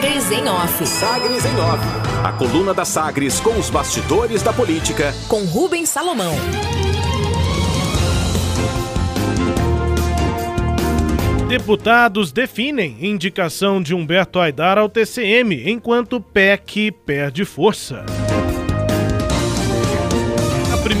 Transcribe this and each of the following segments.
Sagres em Off. Sagres em Off. A coluna da Sagres com os bastidores da política. Com Rubens Salomão. Deputados definem indicação de Humberto Aidar ao TCM, enquanto PEC perde força.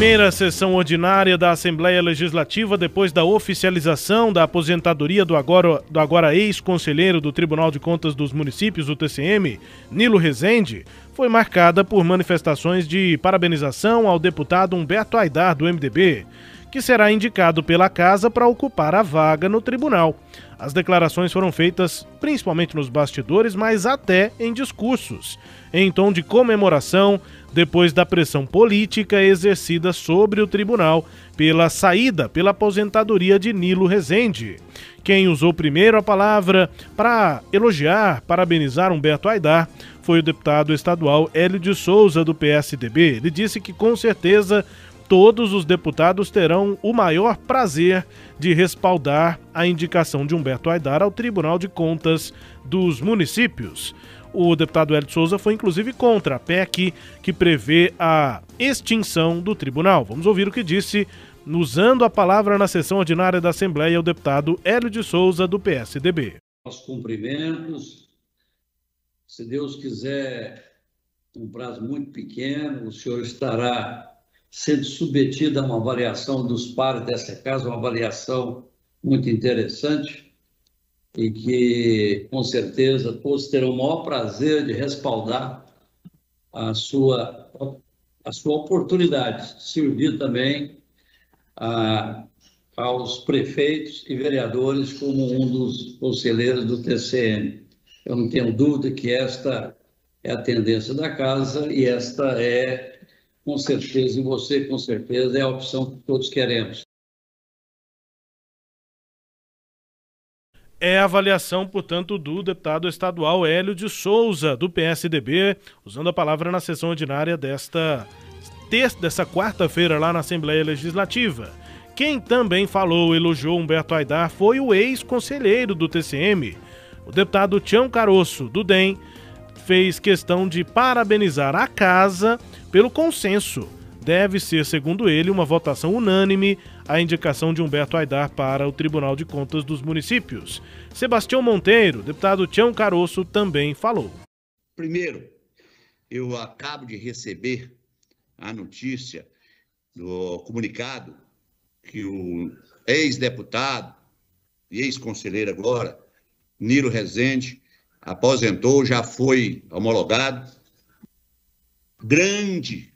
Primeira sessão ordinária da Assembleia Legislativa, depois da oficialização da aposentadoria do agora, do agora ex-conselheiro do Tribunal de Contas dos Municípios, o TCM, Nilo Rezende, foi marcada por manifestações de parabenização ao deputado Humberto Aidar, do MDB que será indicado pela casa para ocupar a vaga no tribunal. As declarações foram feitas principalmente nos bastidores, mas até em discursos, em tom de comemoração, depois da pressão política exercida sobre o tribunal pela saída, pela aposentadoria de Nilo Rezende. Quem usou primeiro a palavra para elogiar, parabenizar Humberto Aidar foi o deputado estadual Hélio de Souza, do PSDB. Ele disse que com certeza todos os deputados terão o maior prazer de respaldar a indicação de Humberto Aidar ao Tribunal de Contas dos Municípios. O deputado Hélio Souza foi inclusive contra a PEC que prevê a extinção do tribunal. Vamos ouvir o que disse, usando a palavra na sessão ordinária da Assembleia, o deputado Hélio de Souza, do PSDB. Os cumprimentos. Se Deus quiser, um prazo muito pequeno, o senhor estará sendo submetida a uma avaliação dos pares dessa casa, uma avaliação muito interessante e que, com certeza, todos terão o maior prazer de respaldar a sua, a sua oportunidade de servir também a, aos prefeitos e vereadores como um dos conselheiros do TCM. Eu não tenho dúvida que esta é a tendência da casa e esta é com certeza, e você, com certeza, é a opção que todos queremos. É a avaliação, portanto, do deputado estadual Hélio de Souza, do PSDB, usando a palavra na sessão ordinária desta dessa quarta-feira lá na Assembleia Legislativa. Quem também falou, elogiou Humberto Aidar, foi o ex-conselheiro do TCM, o deputado Tião Caroço, do DEM, fez questão de parabenizar a casa pelo consenso. Deve ser, segundo ele, uma votação unânime a indicação de Humberto Aidar para o Tribunal de Contas dos Municípios. Sebastião Monteiro, deputado Tião Caroço, também falou. Primeiro, eu acabo de receber a notícia do comunicado que o ex-deputado e ex-conselheiro agora, Niro Rezende, aposentou, já foi homologado grande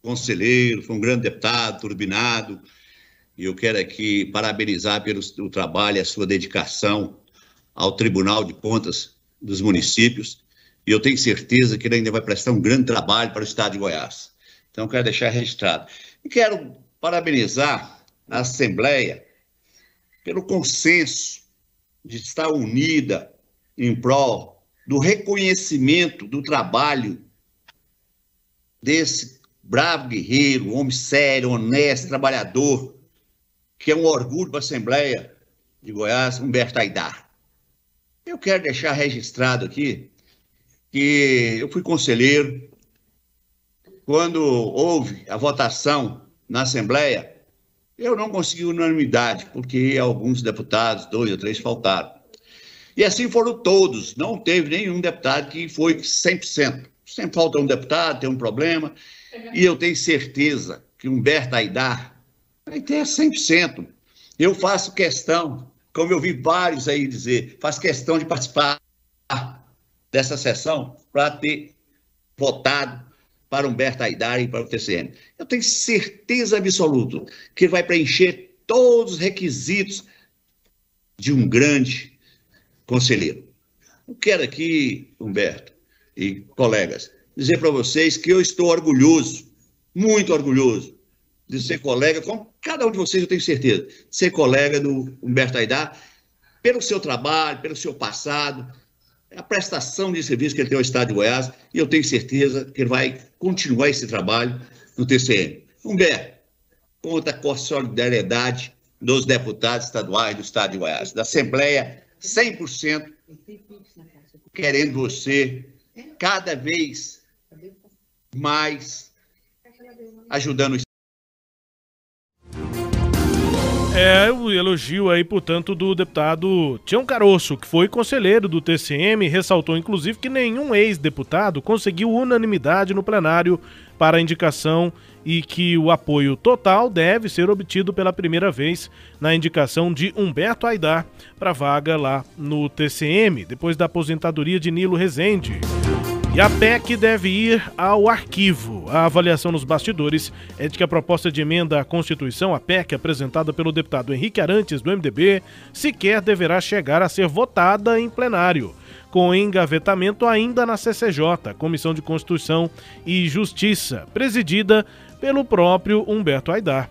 conselheiro, foi um grande deputado, turbinado, e eu quero aqui parabenizar pelo o trabalho a sua dedicação ao Tribunal de Contas dos municípios, e eu tenho certeza que ele ainda vai prestar um grande trabalho para o Estado de Goiás. Então, quero deixar registrado. E quero parabenizar a Assembleia pelo consenso de estar unida em prol do reconhecimento do trabalho desse bravo guerreiro, homem sério, honesto, trabalhador, que é um orgulho para a Assembleia de Goiás, Humberto Aidar. Eu quero deixar registrado aqui que eu fui conselheiro quando houve a votação na Assembleia, eu não consegui unanimidade, porque alguns deputados, dois ou três, faltaram. E assim foram todos, não teve nenhum deputado que foi 100%. Sempre falta um deputado, tem um problema. E eu tenho certeza que Humberto Aidar vai ter 100%. Eu faço questão, como eu vi vários aí dizer, faço questão de participar dessa sessão para ter votado para Humberto Aidar e para o TCM. Eu tenho certeza absoluta que ele vai preencher todos os requisitos de um grande conselheiro. Eu quero aqui, Humberto, e colegas, dizer para vocês que eu estou orgulhoso, muito orgulhoso, de ser colega, como cada um de vocês, eu tenho certeza, ser colega do Humberto Aidar, pelo seu trabalho, pelo seu passado, a prestação de serviço que ele tem ao Estado de Goiás, e eu tenho certeza que ele vai continuar esse trabalho no TCM. Humberto, conta com a solidariedade dos deputados estaduais do Estado de Goiás, da Assembleia, 100%. querendo você cada vez mais ajudando os É o elogio aí, portanto, do deputado Tião Caroço, que foi conselheiro do TCM, ressaltou inclusive que nenhum ex-deputado conseguiu unanimidade no plenário para a indicação e que o apoio total deve ser obtido pela primeira vez na indicação de Humberto Aidar para vaga lá no TCM, depois da aposentadoria de Nilo Rezende. E a PEC deve ir ao arquivo. A avaliação nos bastidores é de que a proposta de emenda à Constituição, a PEC, apresentada pelo deputado Henrique Arantes, do MDB, sequer deverá chegar a ser votada em plenário, com engavetamento ainda na CCJ, Comissão de Constituição e Justiça, presidida pelo próprio Humberto Aidar.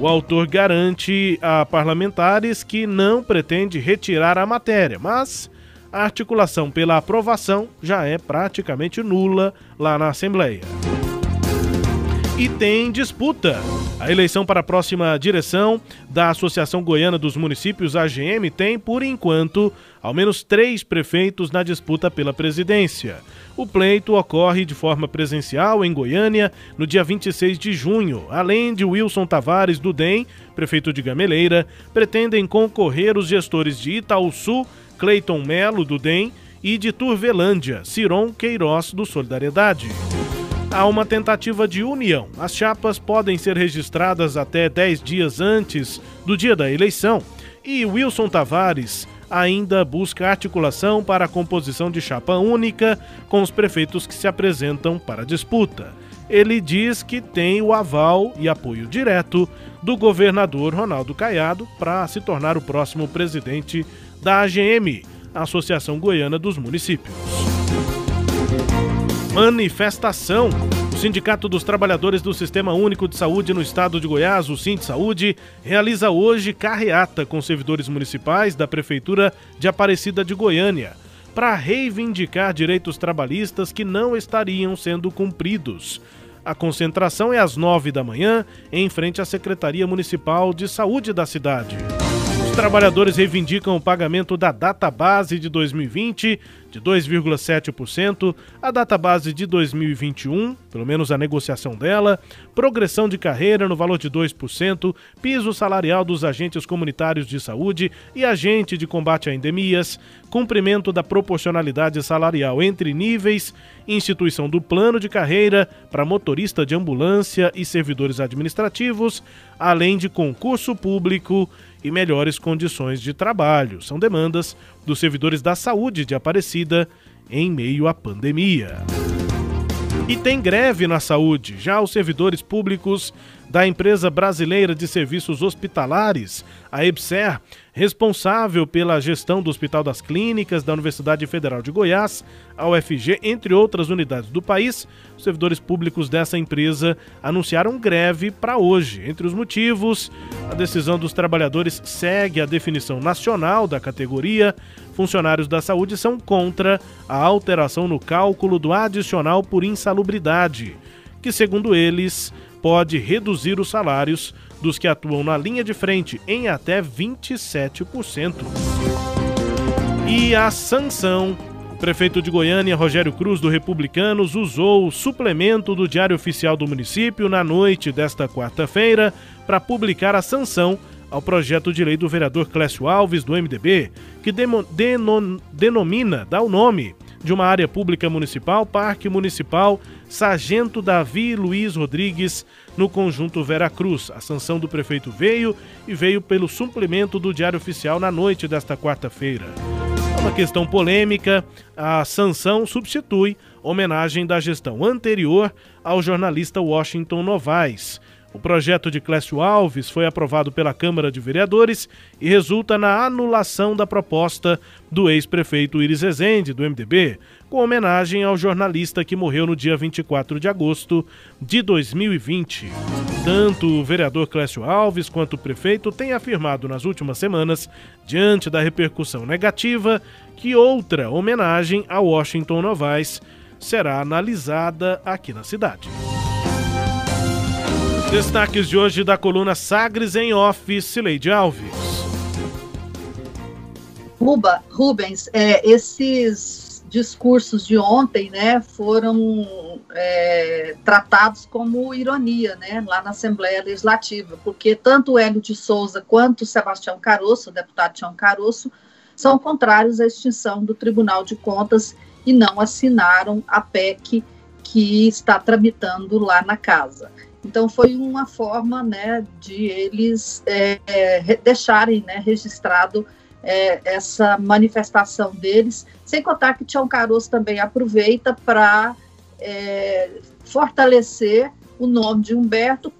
O autor garante a parlamentares que não pretende retirar a matéria, mas a articulação pela aprovação já é praticamente nula lá na Assembleia. E tem disputa. A eleição para a próxima direção da Associação Goiana dos Municípios, AGM, tem, por enquanto, ao menos três prefeitos na disputa pela presidência. O pleito ocorre de forma presencial em Goiânia no dia 26 de junho. Além de Wilson Tavares do DEM, prefeito de Gameleira, pretendem concorrer os gestores de Itaúsu, Cleiton Melo, do DEM, e de Turvelândia, Ciron Queiroz, do Solidariedade. Há uma tentativa de união. As chapas podem ser registradas até 10 dias antes do dia da eleição e Wilson Tavares ainda busca articulação para a composição de chapa única com os prefeitos que se apresentam para disputa. Ele diz que tem o aval e apoio direto do governador Ronaldo Caiado para se tornar o próximo presidente da AGM, Associação Goiana dos Municípios. Manifestação. O Sindicato dos Trabalhadores do Sistema Único de Saúde no Estado de Goiás, o Sint Saúde, realiza hoje carreata com servidores municipais da Prefeitura de Aparecida de Goiânia para reivindicar direitos trabalhistas que não estariam sendo cumpridos. A concentração é às nove da manhã, em frente à Secretaria Municipal de Saúde da cidade. Os trabalhadores reivindicam o pagamento da data base de 2020 de 2,7%, a data base de 2021, pelo menos a negociação dela, progressão de carreira no valor de 2%, piso salarial dos agentes comunitários de saúde e agente de combate a endemias, cumprimento da proporcionalidade salarial entre níveis, instituição do plano de carreira para motorista de ambulância e servidores administrativos, além de concurso público e melhores condições de trabalho. São demandas dos servidores da saúde de Aparecida em meio à pandemia. E tem greve na saúde. Já os servidores públicos da empresa brasileira de serviços hospitalares, a EBSER, responsável pela gestão do Hospital das Clínicas da Universidade Federal de Goiás, a UFG, entre outras unidades do país, os servidores públicos dessa empresa anunciaram greve para hoje. Entre os motivos, a decisão dos trabalhadores segue a definição nacional da categoria. Funcionários da saúde são contra a alteração no cálculo do adicional por insalubridade, que, segundo eles, pode reduzir os salários dos que atuam na linha de frente em até 27%. E a sanção. Prefeito de Goiânia, Rogério Cruz, do Republicanos, usou o suplemento do Diário Oficial do município na noite desta quarta-feira para publicar a sanção ao projeto de lei do vereador Clécio Alves, do MDB, que denomina, dá o nome de uma área pública municipal, Parque Municipal Sargento Davi Luiz Rodrigues, no conjunto Vera Cruz. A sanção do prefeito veio e veio pelo suplemento do Diário Oficial na noite desta quarta-feira. Uma questão polêmica, a sanção substitui homenagem da gestão anterior ao jornalista Washington Novaes. O projeto de Clécio Alves foi aprovado pela Câmara de Vereadores e resulta na anulação da proposta do ex-prefeito Iris Ezende, do MDB, com homenagem ao jornalista que morreu no dia 24 de agosto de 2020. Tanto o vereador Clécio Alves quanto o prefeito têm afirmado nas últimas semanas, diante da repercussão negativa, que outra homenagem a Washington Novaes será analisada aqui na cidade. Destaques de hoje da coluna Sagres em Off, Cileide Alves. Ruba, Rubens, é, esses discursos de ontem, né, foram é, tratados como ironia, né, lá na Assembleia Legislativa, porque tanto o Hélio de Souza quanto o Sebastião Caroço, o deputado Tião Caroço, são contrários à extinção do Tribunal de Contas e não assinaram a PEC que está tramitando lá na casa. Então foi uma forma, né, de eles é, é, deixarem, né, registrado é, essa manifestação deles, sem contar que Tião Caroço também aproveita para é, fortalecer o nome de Humberto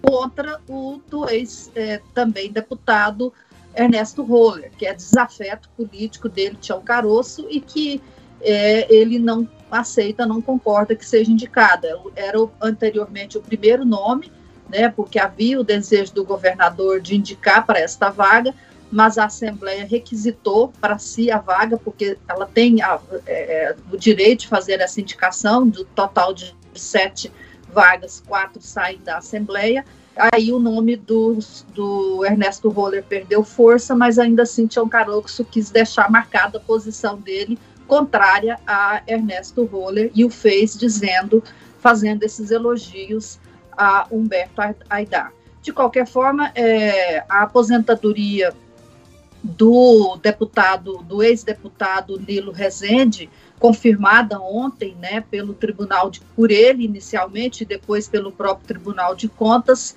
contra o do ex é, também deputado Ernesto Roller, que é desafeto político dele, Tião Caroço, e que é, ele não aceita, não concorda que seja indicada. Era anteriormente o primeiro nome, né, porque havia o desejo do governador de indicar para esta vaga, mas a Assembleia requisitou para si a vaga, porque ela tem a, é, é, o direito de fazer essa indicação, do total de sete vagas, quatro saem da Assembleia. Aí o nome do, do Ernesto Roller perdeu força, mas ainda assim Tião Caroxo quis deixar marcada a posição dele contrária a Ernesto Roller e o fez dizendo, fazendo esses elogios a Humberto Aidar. De qualquer forma, é, a aposentadoria do deputado, do ex-deputado Nilo Rezende, confirmada ontem, né, pelo Tribunal de, por ele inicialmente, e depois pelo próprio Tribunal de Contas,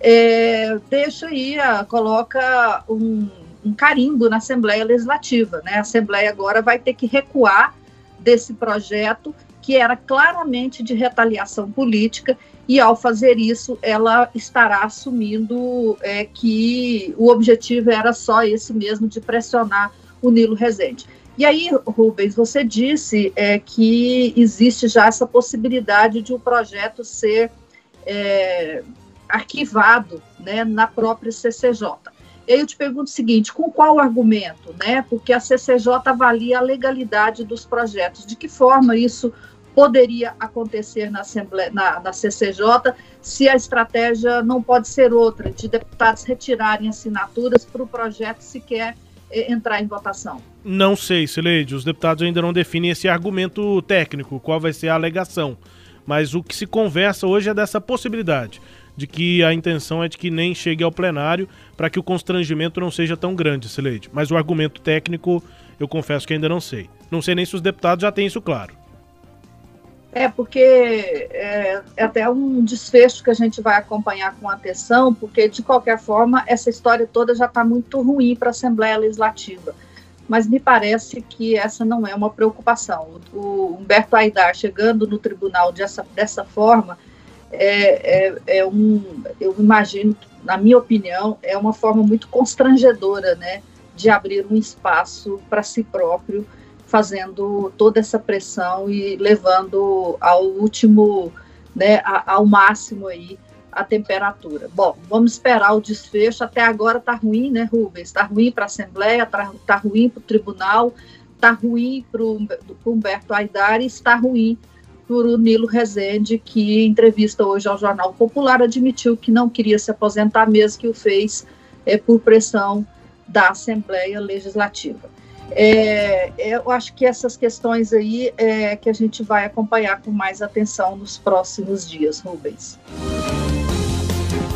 é, deixa aí, coloca um, um carimbo na Assembleia Legislativa, né? A Assembleia agora vai ter que recuar desse projeto que era claramente de retaliação política e ao fazer isso, ela estará assumindo é, que o objetivo era só esse mesmo, de pressionar o Nilo Rezende. E aí, Rubens, você disse é, que existe já essa possibilidade de o um projeto ser é, arquivado né, na própria CCJ. E aí eu te pergunto o seguinte, com qual argumento? Né? Porque a CCJ avalia a legalidade dos projetos. De que forma isso poderia acontecer na, Assembleia, na, na CCJ se a estratégia não pode ser outra, de deputados retirarem assinaturas para o projeto sequer é, entrar em votação? Não sei, Sileide. Os deputados ainda não definem esse argumento técnico, qual vai ser a alegação. Mas o que se conversa hoje é dessa possibilidade, de que a intenção é de que nem chegue ao plenário para que o constrangimento não seja tão grande, Sileide. Mas o argumento técnico, eu confesso que ainda não sei. Não sei nem se os deputados já têm isso claro. É, porque é, é, até um desfecho que a gente vai acompanhar com atenção, porque, de qualquer forma, essa história toda já está muito ruim para a Assembleia Legislativa. Mas me parece que essa não é uma preocupação. O Humberto Aidar chegando no tribunal dessa, dessa forma é, é, é um, eu imagino, na minha opinião, é uma forma muito constrangedora, né, de abrir um espaço para si próprio fazendo toda essa pressão e levando ao último, né, ao máximo aí a temperatura. Bom, vamos esperar o desfecho. Até agora está ruim, né, Rubens? Está ruim para a Assembleia, está tá ruim para o Tribunal, está ruim para o Humberto Aidar e está ruim o Nilo Rezende, que em entrevista hoje ao Jornal Popular admitiu que não queria se aposentar mesmo, que o fez é, por pressão da Assembleia Legislativa. É, eu acho que essas questões aí é que a gente vai acompanhar com mais atenção nos próximos dias, Rubens.